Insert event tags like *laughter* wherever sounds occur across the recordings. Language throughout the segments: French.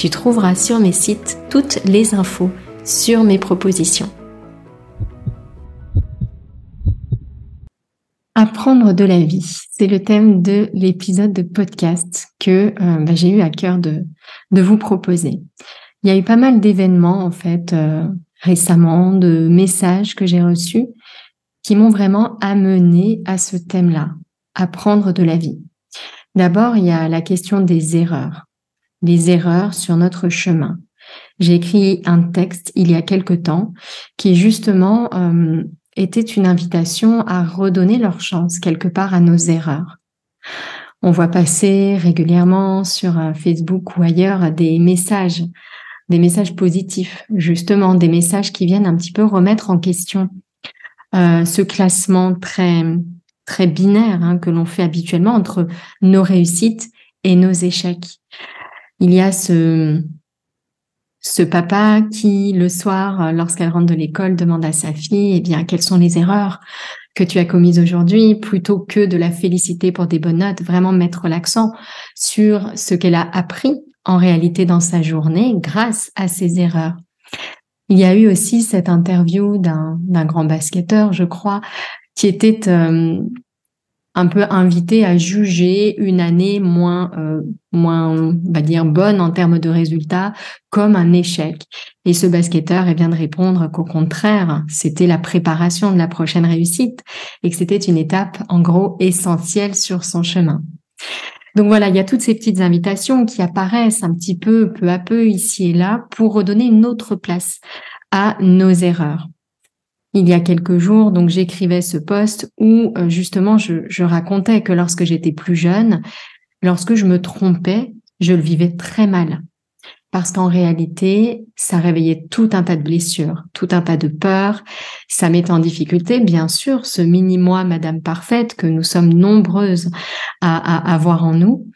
tu trouveras sur mes sites toutes les infos sur mes propositions. Apprendre de la vie, c'est le thème de l'épisode de podcast que euh, bah, j'ai eu à cœur de, vous proposer. Il y a eu pas mal d'événements en fait euh, récemment, de messages que j'ai reçus qui m'ont vraiment amené à ce thème-là, apprendre de la vie. D'abord, il y a la question des erreurs les erreurs sur notre chemin. J'ai écrit un texte il y a quelque temps qui justement euh, était une invitation à redonner leur chance quelque part à nos erreurs. On voit passer régulièrement sur euh, Facebook ou ailleurs des messages, des messages positifs, justement, des messages qui viennent un petit peu remettre en question euh, ce classement très très binaire hein, que l'on fait habituellement entre nos réussites et nos échecs. Il y a ce, ce papa qui, le soir, lorsqu'elle rentre de l'école, demande à sa fille, eh bien, quelles sont les erreurs que tu as commises aujourd'hui, plutôt que de la féliciter pour des bonnes notes, vraiment mettre l'accent sur ce qu'elle a appris en réalité dans sa journée grâce à ses erreurs. Il y a eu aussi cette interview d'un grand basketteur, je crois, qui était euh, un peu invité à juger une année moins, euh, moins, on va dire, bonne en termes de résultats comme un échec. Et ce basketteur vient de répondre qu'au contraire, c'était la préparation de la prochaine réussite et que c'était une étape, en gros, essentielle sur son chemin. Donc voilà, il y a toutes ces petites invitations qui apparaissent un petit peu, peu à peu, ici et là, pour redonner une autre place à nos erreurs il y a quelques jours, donc j'écrivais ce poste où euh, justement je, racontais que lorsque j'étais plus jeune, lorsque je me trompais, je le vivais très mal. Parce qu'en réalité, ça réveillait tout un tas de blessures, tout un tas de peurs. Ça mettait en difficulté, bien sûr, ce mini-moi, Madame Parfaite, que nous sommes nombreuses à avoir en nous.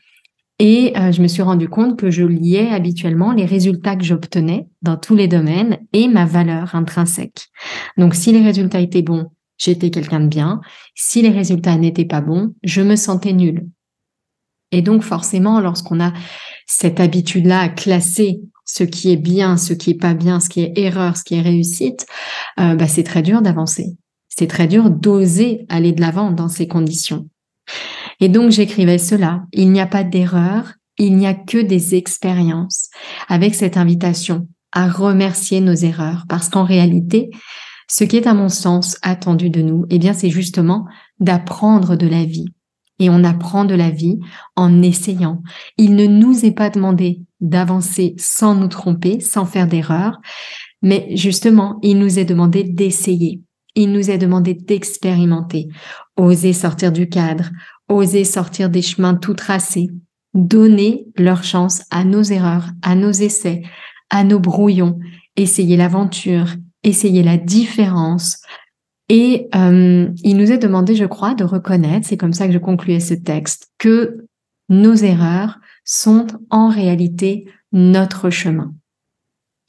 Et euh, je me suis rendu compte que je liais habituellement les résultats que j'obtenais dans tous les domaines et ma valeur intrinsèque. Donc si les résultats étaient bons, j'étais quelqu'un de bien. Si les résultats n'étaient pas bons, je me sentais nulle. Et donc forcément, lorsqu'on a cette habitude-là à classer ce qui est bien, ce qui est pas bien, ce qui est erreur, ce qui est réussite, euh, bah, c'est très dur d'avancer. C'est très dur d'oser aller de l'avant dans ces conditions. Et donc j'écrivais cela. Il n'y a pas d'erreur, il n'y a que des expériences. Avec cette invitation à remercier nos erreurs, parce qu'en réalité, ce qui est à mon sens attendu de nous, eh bien, c'est justement d'apprendre de la vie. Et on apprend de la vie en essayant. Il ne nous est pas demandé d'avancer sans nous tromper, sans faire d'erreurs, mais justement, il nous est demandé d'essayer. Il nous est demandé d'expérimenter, oser sortir du cadre, oser sortir des chemins tout tracés, donner leur chance à nos erreurs, à nos essais, à nos brouillons, essayer l'aventure, essayer la différence. Et euh, il nous est demandé, je crois, de reconnaître, c'est comme ça que je concluais ce texte, que nos erreurs sont en réalité notre chemin.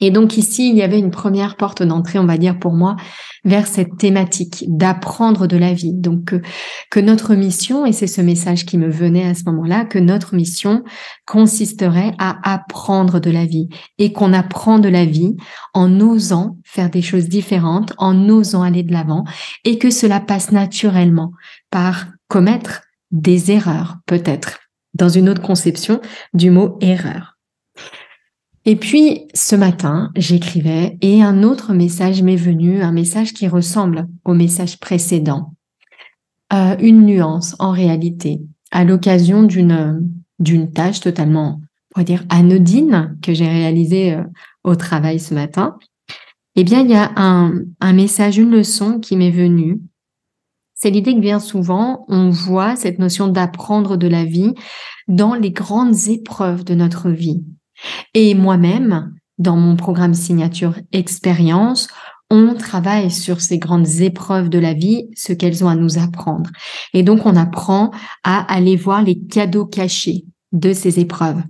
Et donc ici, il y avait une première porte d'entrée, on va dire pour moi, vers cette thématique d'apprendre de la vie. Donc que, notre mission, et c'est ce message qui me venait à ce moment-là, que notre mission consisterait à apprendre de la vie et qu'on apprend de la vie en osant faire des choses différentes, en osant aller de l'avant et que cela passe naturellement par commettre des erreurs, peut-être, dans une autre conception du mot erreur. Et puis, ce matin, j'écrivais et un autre message m'est venu, un message qui ressemble au message précédent. Euh, une nuance, en réalité, à l'occasion d'une, d'une tâche totalement, on va dire, anodine que j'ai réalisée euh, au travail ce matin. Eh bien, il y a un message, une leçon qui m'est venue. C'est l'idée que bien souvent, on voit cette notion d'apprendre de la vie dans les grandes épreuves de notre vie et moi-même, dans mon programme signature expérience, on travaille sur ces grandes épreuves de la vie, ce qu'elles ont à nous apprendre. Et donc, on apprend à aller voir les cadeaux cachés de ces épreuves.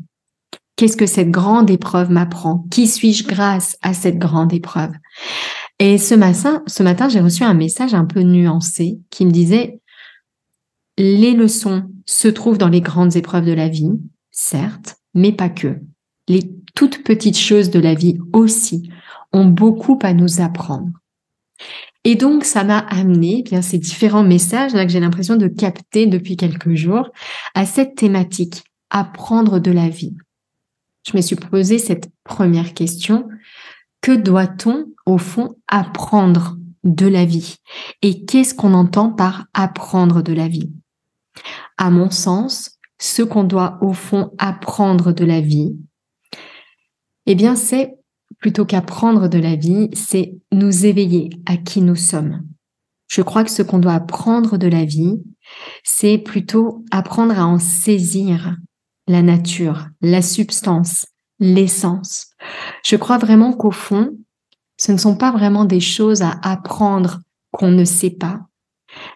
Qu'est-ce que cette grande épreuve m'apprend? Qui suis-je grâce à cette grande épreuve? Et ce matin, ce matin, j'ai reçu un message un peu nuancé qui me disait les leçons se trouvent dans les grandes épreuves de la vie, certes, mais pas que les toutes petites choses de la vie aussi ont beaucoup à nous apprendre. Et donc, ça m'a amené, eh bien, ces différents messages là que j'ai l'impression de capter depuis quelques jours à cette thématique, apprendre de la vie. Je me suis posé cette première question. Que doit-on, au fond, apprendre de la vie? Et qu'est-ce qu'on entend par apprendre de la vie? À mon sens, ce qu'on doit, au fond, apprendre de la vie, eh bien, c'est plutôt qu'apprendre de la vie, c'est nous éveiller à qui nous sommes. Je crois que ce qu'on doit apprendre de la vie, c'est plutôt apprendre à en saisir la nature, la substance, l'essence. Je crois vraiment qu'au fond, ce ne sont pas vraiment des choses à apprendre qu'on ne sait pas,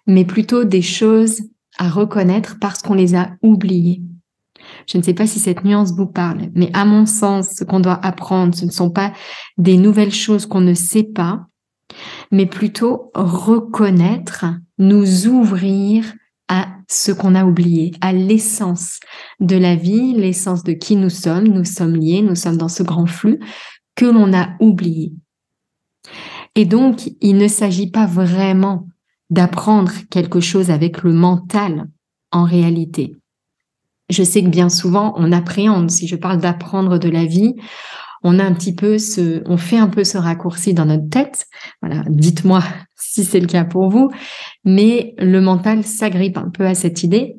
mais plutôt des choses à reconnaître parce qu'on les a oubliées. Je ne sais pas si cette nuance vous parle, mais à mon sens, ce qu'on doit apprendre, ce ne sont pas des nouvelles choses qu'on ne sait pas, mais plutôt reconnaître, nous ouvrir à ce qu'on a oublié, à l'essence de la vie, l'essence de qui nous sommes. Nous sommes liés, nous sommes dans ce grand flux que l'on a oublié. Et donc, il ne s'agit pas vraiment d'apprendre quelque chose avec le mental en réalité je sais que bien souvent, on appréhende, si je parle d'apprendre de la vie, on a un petit peu ce, on fait un peu ce raccourci dans notre tête. Voilà, dites-moi *laughs* si c'est le cas pour vous. Mais le mental s'agrippe un peu à cette idée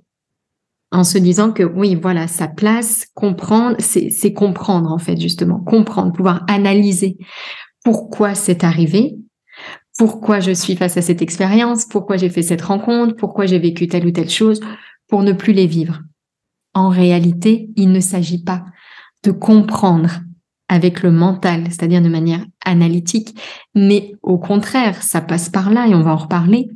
en se disant que oui, voilà, sa place, comprendre, c'est comprendre en fait justement, comprendre, pouvoir analyser pourquoi c'est arrivé, pourquoi je suis face à cette expérience, pourquoi j'ai fait cette rencontre, pourquoi j'ai vécu telle ou telle chose, pour ne plus les vivre. En réalité, il ne s'agit pas de comprendre avec le mental, c'est-à-dire de manière analytique, mais au contraire, ça passe par là et on va en reparler.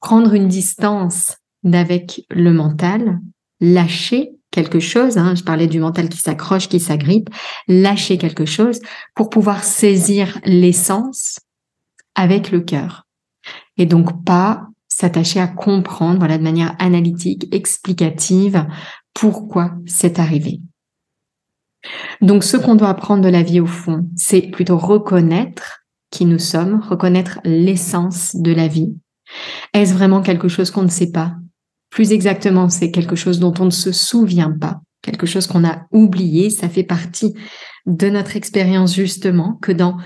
Prendre une distance d'avec le mental, lâcher quelque chose, hein, je parlais du mental qui s'accroche, qui s'agrippe, lâcher quelque chose pour pouvoir saisir l'essence avec le cœur. Et donc pas s'attacher à comprendre, voilà, de manière analytique, explicative, pourquoi c'est arrivé. Donc ce qu'on doit apprendre de la vie au fond, c'est plutôt reconnaître qui nous sommes, reconnaître l'essence de la vie. Est-ce vraiment quelque chose qu'on ne sait pas? Plus exactement, c'est quelque chose dont on ne se souvient pas, quelque chose qu'on a oublié, ça fait partie de notre expérience justement que dans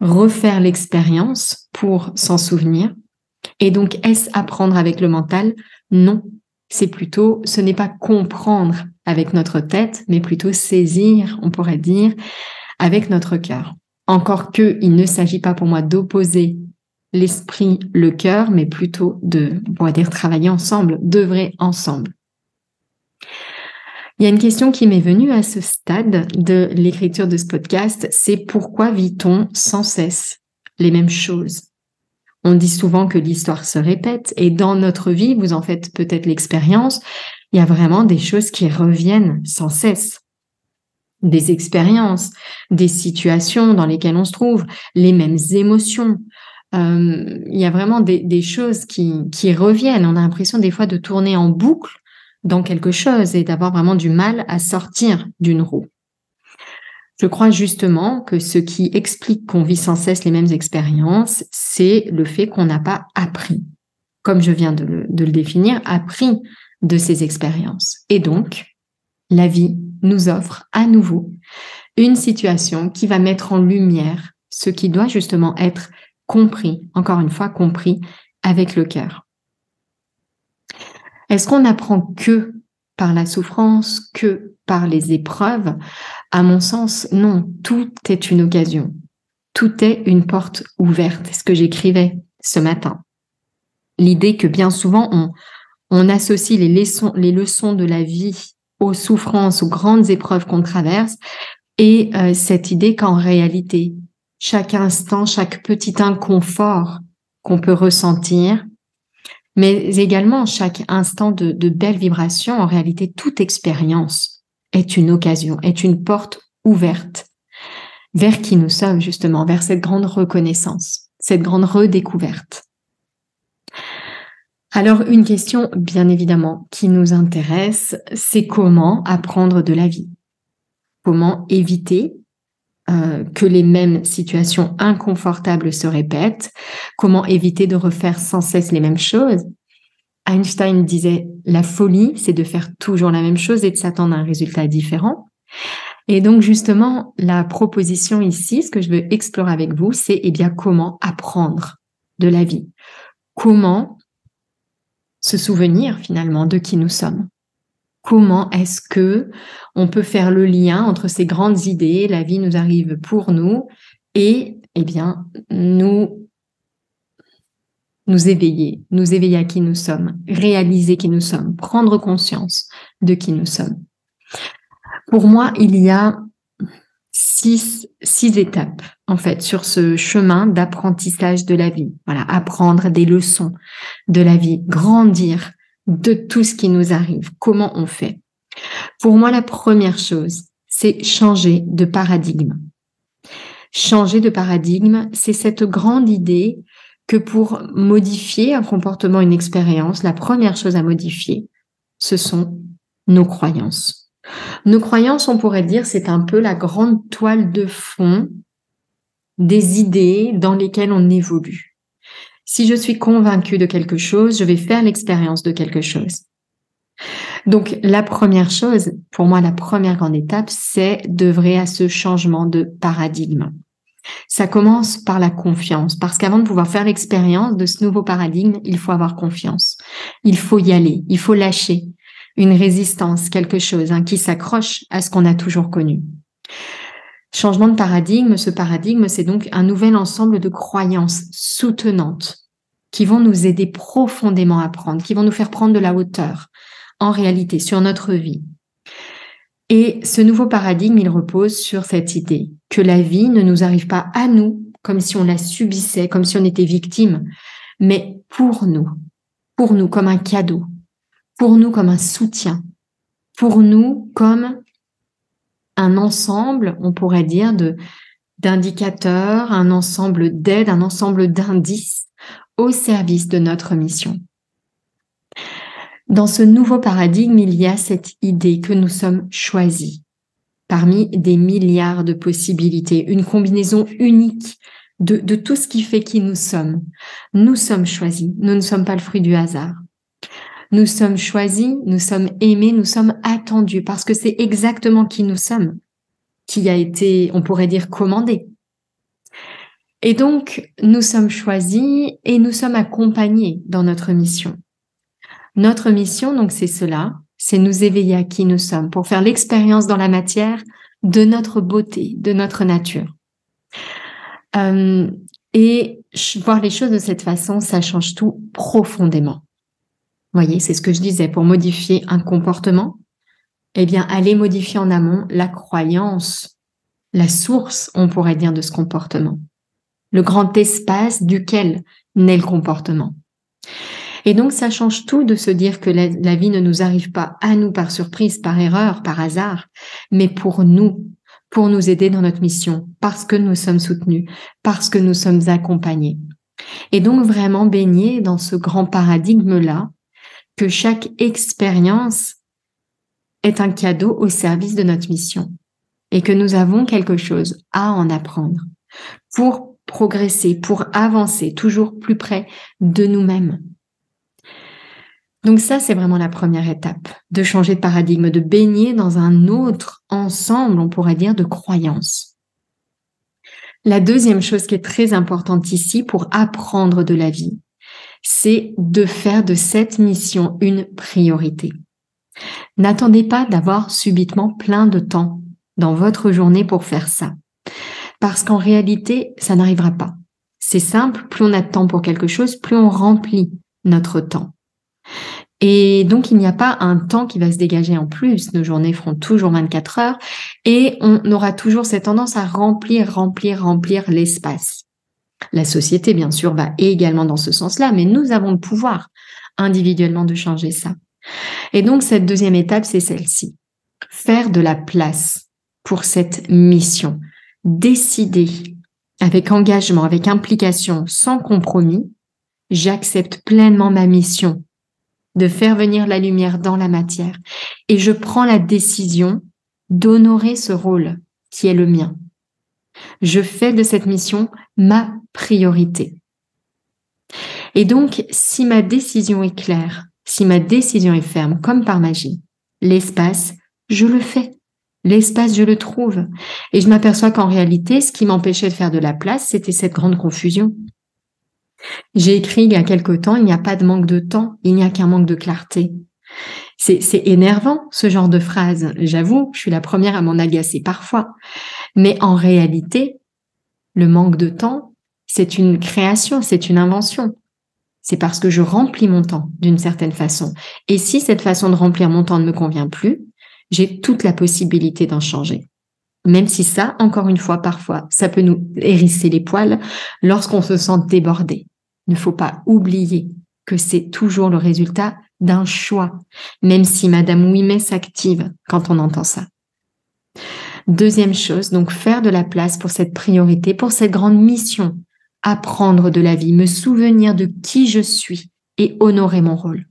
refaire l'expérience pour s'en souvenir. Et donc, est-ce apprendre avec le mental? Non, c'est plutôt, ce n'est pas comprendre avec notre tête, mais plutôt saisir, on pourrait dire, avec notre cœur. Encore que il ne s'agit pas pour moi d'opposer l'esprit, le cœur, mais plutôt de, on va dire, travailler ensemble, d'œuvrer ensemble. Il y a une question qui m'est venue à ce stade de l'écriture de ce podcast, c'est pourquoi vit-on sans cesse les mêmes choses? On dit souvent que l'histoire se répète et dans notre vie, vous en faites peut-être l'expérience, il y a vraiment des choses qui reviennent sans cesse. des expériences, des situations dans lesquelles on se trouve, les mêmes émotions. Euh, il y a vraiment des, choses qui, qui reviennent. On a l'impression des fois de tourner en boucle dans quelque chose et d'avoir vraiment du mal à sortir d'une roue. Je crois justement que ce qui explique qu'on vit sans cesse les mêmes expériences, c'est le fait qu'on n'a pas appris, comme je viens de le, définir, appris de ces expériences. Et donc, la vie nous offre à nouveau une situation qui va mettre en lumière ce qui doit justement être compris, encore une fois compris avec le cœur. Est-ce qu'on apprend que par la souffrance, que par les épreuves À mon sens, non, tout est une occasion. Tout est une porte ouverte. C'est ce que j'écrivais ce matin. L'idée que bien souvent on, on associe les leçons, les leçons de la vie aux souffrances, aux grandes épreuves qu'on traverse, et euh, cette idée qu'en réalité, chaque instant, chaque petit inconfort qu'on peut ressentir, mais également chaque instant de, de belles vibrations, en réalité, toute expérience est une occasion, est une porte ouverte vers qui nous sommes justement, vers cette grande reconnaissance, cette grande redécouverte. Alors une question bien évidemment qui nous intéresse, c'est comment apprendre de la vie? Comment éviter euh, que les mêmes situations inconfortables se répètent Comment éviter de refaire sans cesse les mêmes choses? Einstein disait la folie, c'est de faire toujours la même chose et de s'attendre à un résultat différent. Et donc justement, la proposition ici, ce que je veux explorer avec vous, c'est eh bien comment apprendre de la vie? Comment se souvenir finalement de qui nous sommes? Comment est-ce que on peut faire le lien entre ces grandes idées, la vie nous arrive pour nous, et eh bien nous nous éveiller, nous éveiller à qui nous sommes, réaliser qui nous sommes, prendre conscience de qui nous sommes. Pour moi, il y a six, six étapes en fait sur ce chemin d'apprentissage de la vie. Voilà, apprendre des leçons de la vie, grandir de tout ce qui nous arrive. Comment on fait? Pour moi, la première chose, c'est changer de paradigme. Changer de paradigme, c'est cette grande idée que pour modifier un comportement, une expérience, la première chose à modifier, ce sont nos croyances. Nos croyances, on pourrait dire, c'est un peu la grande toile de fond des idées dans lesquelles on évolue. Si je suis convaincue de quelque chose, je vais faire l'expérience de quelque chose. Donc, la première chose, pour moi, la première grande étape, c'est d'œuvrer à ce changement de paradigme. Ça commence par la confiance, parce qu'avant de pouvoir faire l'expérience de ce nouveau paradigme, il faut avoir confiance. Il faut y aller, il faut lâcher, une résistance, quelque chose hein, qui s'accroche à ce qu'on a toujours connu. Changement de paradigme, ce paradigme, c'est donc un nouvel ensemble de croyances soutenantes qui vont nous aider profondément à prendre, qui vont nous faire prendre de la hauteur en réalité sur notre vie. Et ce nouveau paradigme, il repose sur cette idée que la vie ne nous arrive pas à nous comme si on la subissait, comme si on était victime, mais pour nous, pour nous comme un cadeau, pour nous comme un soutien, pour nous comme un ensemble, on pourrait dire, d'indicateurs, un ensemble d'aides, un ensemble d'indices au service de notre mission. Dans ce nouveau paradigme, il y a cette idée que nous sommes choisis parmi des milliards de possibilités, une combinaison unique de, de tout ce qui fait qui nous sommes. Nous sommes choisis, nous ne sommes pas le fruit du hasard. Nous sommes choisis, nous sommes aimés, nous sommes attendus parce que c'est exactement qui nous sommes qui a été, on pourrait dire, commandé. Et donc, nous sommes choisis et nous sommes accompagnés dans notre mission. Notre mission, donc, c'est cela, c'est nous éveiller à qui nous sommes pour faire l'expérience dans la matière de notre beauté, de notre nature. Euh, et voir les choses de cette façon, ça change tout profondément voyez, c'est ce que je disais, pour modifier un comportement, eh bien, aller modifier en amont la croyance, la source, on pourrait dire, de ce comportement, le grand espace duquel naît le comportement. Et donc, ça change tout de se dire que la, la, vie ne nous arrive pas à nous par surprise, par erreur, par hasard, mais pour nous, pour nous aider dans notre mission, parce que nous sommes soutenus, parce que nous sommes accompagnés. Et donc, vraiment baigner dans ce grand paradigme-là, que chaque expérience est un cadeau au service de notre mission et que nous avons quelque chose à en apprendre pour progresser, pour avancer toujours plus près de nous-mêmes. Donc ça, c'est vraiment la première étape, de changer de paradigme, de baigner dans un autre ensemble, on pourrait dire, de croyances. La deuxième chose qui est très importante ici pour apprendre de la vie, c'est de faire de cette mission une priorité. N'attendez pas d'avoir subitement plein de temps dans votre journée pour faire ça. Parce qu'en réalité, ça n'arrivera pas. C'est simple, plus on a de temps pour quelque chose, plus on remplit notre temps. Et donc, il n'y a pas un temps qui va se dégager en plus. Nos journées feront toujours 24 heures et on aura toujours cette tendance à remplir, remplir, remplir l'espace. La société, bien sûr, va également dans ce sens-là, mais nous avons le pouvoir individuellement de changer ça. Et donc, cette deuxième étape, c'est celle-ci. Faire de la place pour cette mission. Décider avec engagement, avec implication, sans compromis, j'accepte pleinement ma mission de faire venir la lumière dans la matière et je prends la décision d'honorer ce rôle qui est le mien. Je fais de cette mission ma priorité. Et donc, si ma décision est claire, si ma décision est ferme, comme par magie, l'espace, je le fais. L'espace, je le trouve. Et je m'aperçois qu'en réalité, ce qui m'empêchait de faire de la place, c'était cette grande confusion. J'ai écrit il y a quelque temps, il n'y a pas de manque de temps, il n'y a qu'un manque de clarté. C'est énervant, ce genre de phrase. J'avoue, je suis la première à m'en agacer parfois. Mais en réalité, le manque de temps, c'est une création, c'est une invention. C'est parce que je remplis mon temps d'une certaine façon. Et si cette façon de remplir mon temps ne me convient plus, j'ai toute la possibilité d'en changer. Même si ça, encore une fois, parfois, ça peut nous hérisser les poils lorsqu'on se sent débordé. Il ne faut pas oublier que c'est toujours le résultat d'un choix, même si Madame Ouimet s'active quand on entend ça. Deuxième chose, donc faire de la place pour cette priorité, pour cette grande mission, apprendre de la vie, me souvenir de qui je suis et honorer mon rôle.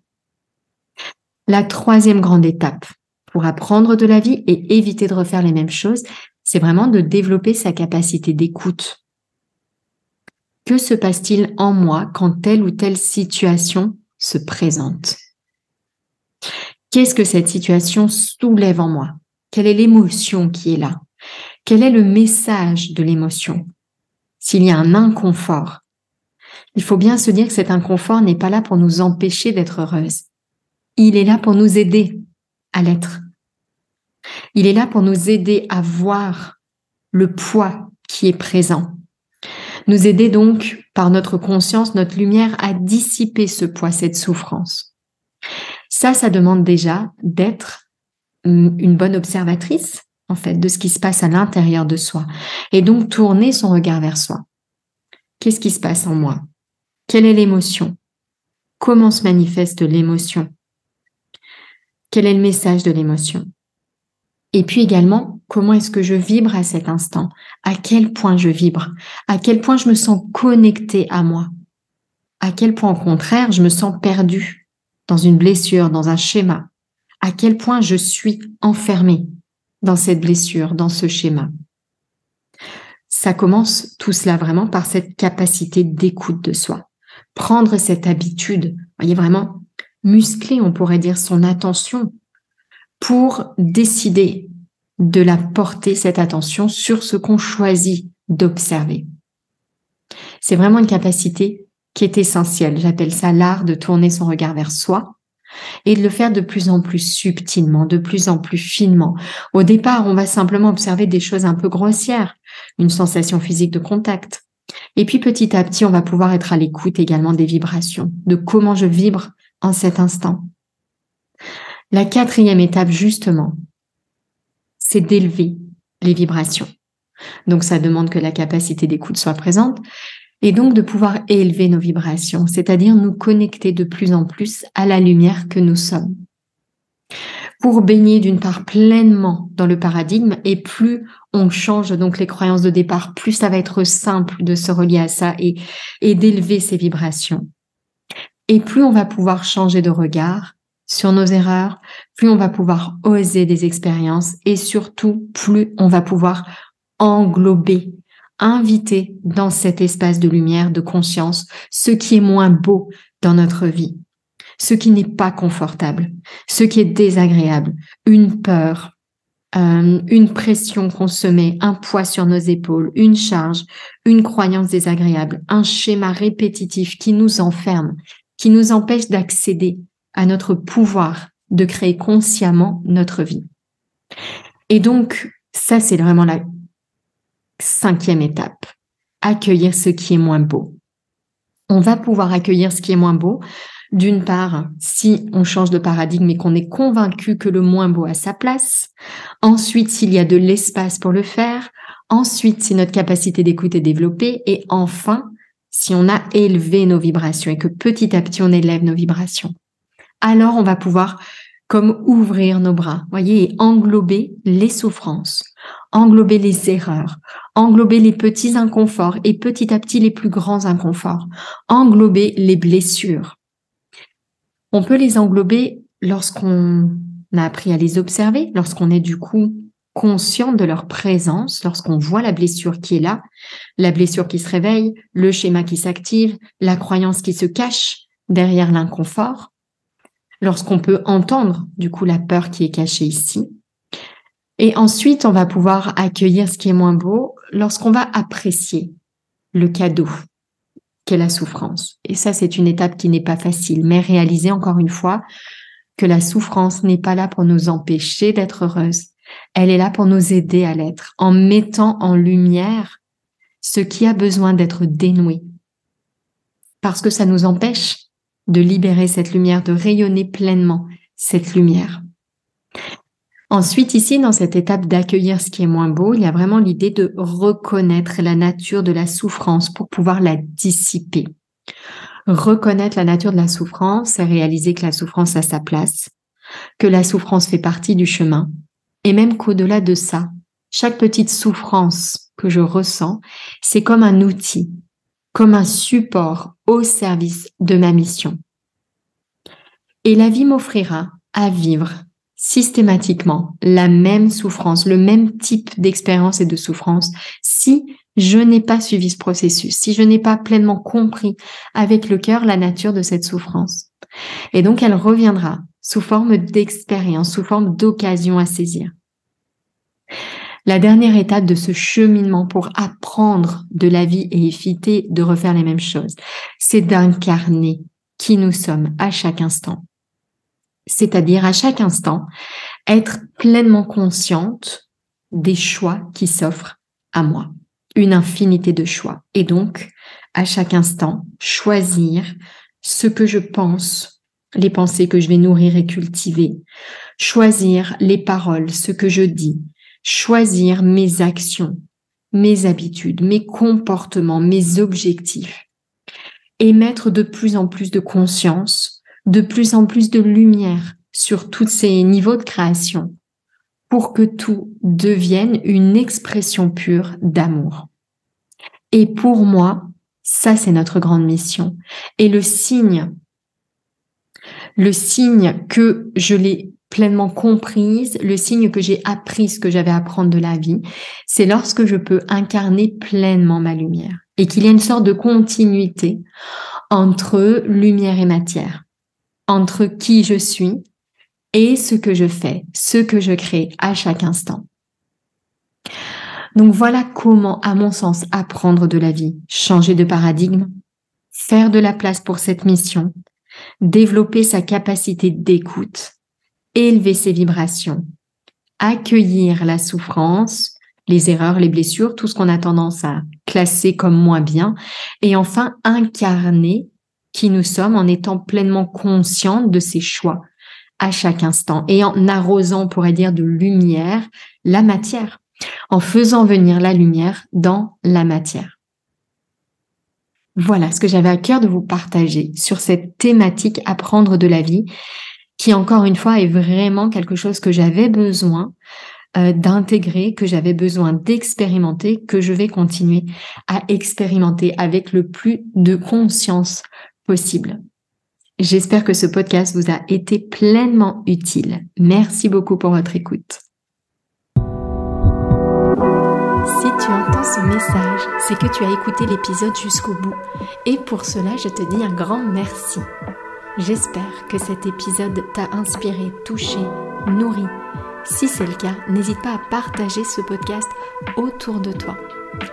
La troisième grande étape, pour apprendre de la vie et éviter de refaire les mêmes choses, c'est vraiment de développer sa capacité d'écoute. Que se passe-t-il en moi quand telle ou telle situation se présente? Qu'est-ce que cette situation soulève en moi? Quelle est l'émotion qui est là? Quel est le message de l'émotion? S'il y a un inconfort, il faut bien se dire que cet inconfort n'est pas là pour nous empêcher d'être heureuses. Il est là pour nous aider à l'être. Il est là pour nous aider à voir le poids qui est présent. Nous aider donc par notre conscience, notre lumière à dissiper ce poids, cette souffrance. Ça, ça demande déjà d'être une bonne observatrice, en fait, de ce qui se passe à l'intérieur de soi. Et donc tourner son regard vers soi. Qu'est-ce qui se passe en moi? Quelle est l'émotion? Comment se manifeste l'émotion? Quel est le message de l'émotion? Et puis également, comment est-ce que je vibre à cet instant? À quel point je vibre? À quel point je me sens connectée à moi? À quel point, au contraire, je me sens perdue? Dans une blessure, dans un schéma À quel point je suis enfermée dans cette blessure, dans ce schéma? Ça commence tout cela vraiment par cette capacité d'écoute de soi. Prendre cette habitude, voyez vraiment muscler, on pourrait dire, son attention pour décider de la porter, cette attention, sur ce qu'on choisit d'observer. C'est vraiment une capacité qui est essentielle. J'appelle ça l'art de tourner son regard vers soi et de le faire de plus en plus subtilement, de plus en plus finement. Au départ, on va simplement observer des choses un peu grossières, une sensation physique de contact. Et puis petit à petit, on va pouvoir être à l'écoute également des vibrations, de comment je vibre en cet instant. La quatrième étape, justement, c'est d'élever les vibrations. Donc, ça demande que la capacité d'écoute soit présente. Et donc de pouvoir élever nos vibrations, c'est-à-dire nous connecter de plus en plus à la lumière que nous sommes. Pour baigner d'une part pleinement dans le paradigme et plus on change donc les croyances de départ, plus ça va être simple de se relier à ça et, et d'élever ces vibrations. Et plus on va pouvoir changer de regard sur nos erreurs, plus on va pouvoir oser des expériences et surtout plus on va pouvoir englober, inviter dans cet espace de lumière, de conscience, ce qui est moins beau dans notre vie, ce qui n'est pas confortable, ce qui est désagréable, une peur, euh, une pression qu'on se met, un poids sur nos épaules, une charge, une croyance désagréable, un schéma répétitif qui nous enferme, qui nous empêche d'accéder à notre pouvoir de créer consciemment notre vie. Et donc, ça, c'est vraiment la cinquième étape. Accueillir ce qui est moins beau. On va pouvoir accueillir ce qui est moins beau. D'une part, si on change de paradigme et qu'on est convaincu que le moins beau a sa place. Ensuite, s'il y a de l'espace pour le faire. Ensuite, si notre capacité d'écoute est développée. Et enfin, si on a élevé nos vibrations et que petit à petit on élève nos vibrations, alors on va pouvoir comme ouvrir nos bras, voyez, et englober les souffrances, englober les erreurs, englober les petits inconforts et petit à petit les plus grands inconforts, englober les blessures. On peut les englober lorsqu'on a appris à les observer, lorsqu'on est du coup conscient de leur présence lorsqu'on voit la blessure qui est là, la blessure qui se réveille, le schéma qui s'active, la croyance qui se cache derrière l'inconfort, lorsqu'on peut entendre du coup la peur qui est cachée ici. Et ensuite, on va pouvoir accueillir ce qui est moins beau lorsqu'on va apprécier le cadeau qu'est la souffrance. Et ça, c'est une étape qui n'est pas facile, mais réaliser encore une fois que la souffrance n'est pas là pour nous empêcher d'être heureuse, elle est là pour nous aider à l'être, en mettant en lumière ce qui a besoin d'être dénoué. Parce que ça nous empêche de libérer cette lumière, de rayonner pleinement cette lumière. Ensuite, ici, dans cette étape d'accueillir ce qui est moins beau, il y a vraiment l'idée de reconnaître la nature de la souffrance pour pouvoir la dissiper. Reconnaître la nature de la souffrance, c'est réaliser que la souffrance a sa place, que la souffrance fait partie du chemin, et même qu'au-delà de ça, chaque petite souffrance que je ressens, c'est comme un outil, comme un support au service de ma mission. Et la vie m'offrira à vivre systématiquement la même souffrance, le même type d'expérience et de souffrance si je n'ai pas suivi ce processus, si je n'ai pas pleinement compris avec le cœur la nature de cette souffrance. Et donc elle reviendra sous forme d'expérience, sous forme d'occasion à saisir. La dernière étape de ce cheminement pour apprendre de la vie et éviter de refaire les mêmes choses, c'est d'incarner qui nous sommes à chaque instant. C'est-à-dire à chaque instant, être pleinement consciente des choix qui s'offrent à moi. Une infinité de choix. Et donc, à chaque instant, choisir ce que je pense, les pensées que je vais nourrir et cultiver, choisir les paroles, ce que je dis, choisir mes actions, mes habitudes, mes comportements, mes objectifs et mettre de plus en plus de conscience, de plus en plus de lumière sur tous ces niveaux de création pour que tout devienne une expression pure d'amour. Et pour moi, ça c'est notre grande mission. Et le signe le signe que je l'ai pleinement comprise, le signe que j'ai appris ce que j'avais à apprendre de la vie, c'est lorsque je peux incarner pleinement ma lumière et qu'il y a une sorte de continuité entre lumière et matière, entre qui je suis et ce que je fais, ce que je crée à chaque instant. Donc voilà comment, à mon sens, apprendre de la vie, changer de paradigme, faire de la place pour cette mission, développer sa capacité d'écoute, élever ses vibrations, accueillir la souffrance, les erreurs, les blessures, tout ce qu'on a tendance à classer comme moins bien, et enfin incarner qui nous sommes en étant pleinement consciente de ses choix à chaque instant et en arrosant, on pourrait dire, de lumière la matière, en faisant venir la lumière dans la matière. Voilà ce que j'avais à cœur de vous partager sur cette thématique apprendre de la vie, qui encore une fois est vraiment quelque chose que j'avais besoin euh, d'intégrer, que j'avais besoin d'expérimenter, que je vais continuer à expérimenter avec le plus de conscience possible. J'espère que ce podcast vous a été pleinement utile. Merci beaucoup pour votre écoute. Si tu entends ce message, c'est que tu as écouté l'épisode jusqu'au bout. Et pour cela, je te dis un grand merci. J'espère que cet épisode t'a inspiré, touché, nourri. Si c'est le cas, n'hésite pas à partager ce podcast autour de toi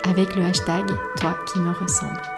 avec le hashtag Toi qui me ressemble.